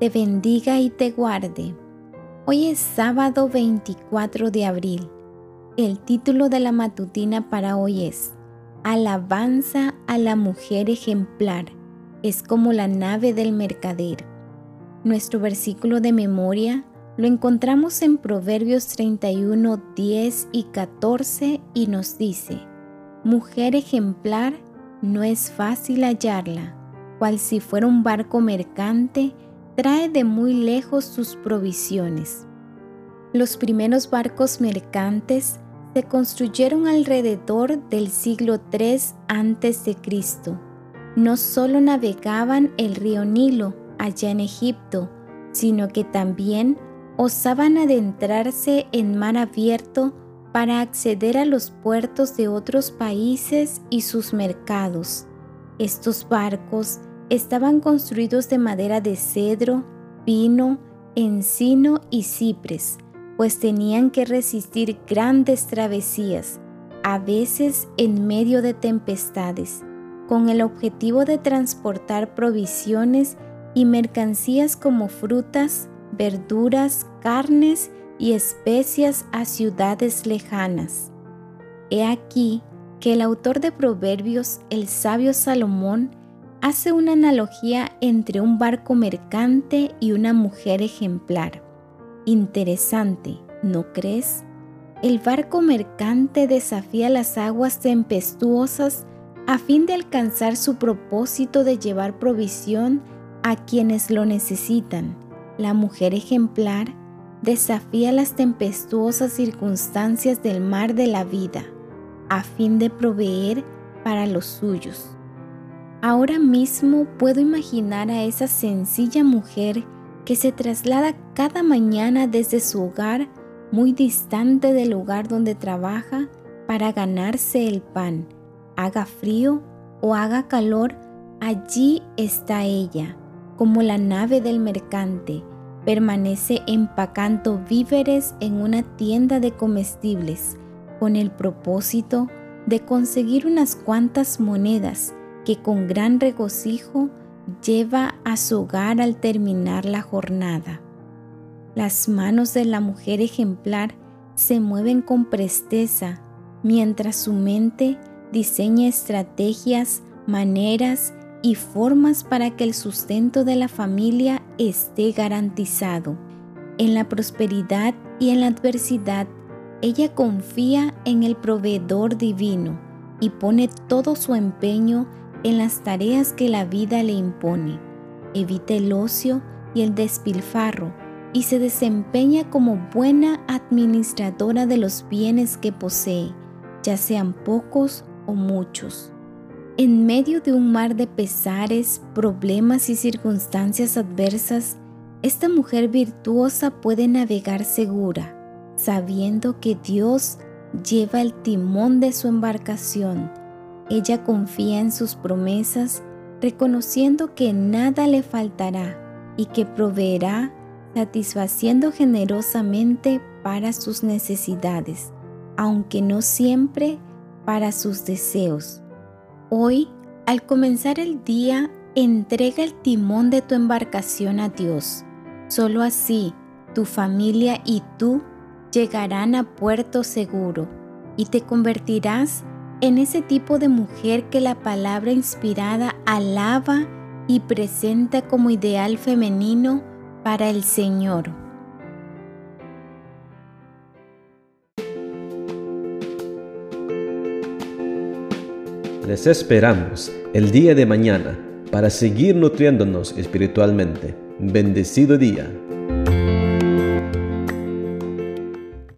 te bendiga y te guarde. Hoy es sábado 24 de abril. El título de la matutina para hoy es Alabanza a la mujer ejemplar. Es como la nave del mercader. Nuestro versículo de memoria lo encontramos en Proverbios 31, 10 y 14 y nos dice, Mujer ejemplar, no es fácil hallarla, cual si fuera un barco mercante, trae de muy lejos sus provisiones. Los primeros barcos mercantes se construyeron alrededor del siglo III a.C. No solo navegaban el río Nilo, allá en Egipto, sino que también osaban adentrarse en mar abierto para acceder a los puertos de otros países y sus mercados. Estos barcos estaban construidos de madera de cedro, pino, encino y cipres, pues tenían que resistir grandes travesías, a veces en medio de tempestades, con el objetivo de transportar provisiones y mercancías como frutas, verduras, carnes y especias a ciudades lejanas. He aquí que el autor de Proverbios, el sabio Salomón, hace una analogía entre un barco mercante y una mujer ejemplar. Interesante, ¿no crees? El barco mercante desafía las aguas tempestuosas a fin de alcanzar su propósito de llevar provisión a quienes lo necesitan. La mujer ejemplar desafía las tempestuosas circunstancias del mar de la vida a fin de proveer para los suyos. Ahora mismo puedo imaginar a esa sencilla mujer que se traslada cada mañana desde su hogar muy distante del lugar donde trabaja para ganarse el pan. Haga frío o haga calor, allí está ella como la nave del mercante, permanece empacando víveres en una tienda de comestibles con el propósito de conseguir unas cuantas monedas que con gran regocijo lleva a su hogar al terminar la jornada. Las manos de la mujer ejemplar se mueven con presteza mientras su mente diseña estrategias, maneras y formas para que el sustento de la familia esté garantizado. En la prosperidad y en la adversidad, ella confía en el proveedor divino y pone todo su empeño en las tareas que la vida le impone. Evita el ocio y el despilfarro y se desempeña como buena administradora de los bienes que posee, ya sean pocos o muchos. En medio de un mar de pesares, problemas y circunstancias adversas, esta mujer virtuosa puede navegar segura, sabiendo que Dios lleva el timón de su embarcación. Ella confía en sus promesas, reconociendo que nada le faltará y que proveerá, satisfaciendo generosamente para sus necesidades, aunque no siempre para sus deseos. Hoy, al comenzar el día, entrega el timón de tu embarcación a Dios. Solo así, tu familia y tú llegarán a puerto seguro y te convertirás en ese tipo de mujer que la palabra inspirada alaba y presenta como ideal femenino para el Señor. Les esperamos el día de mañana para seguir nutriéndonos espiritualmente. Bendecido día.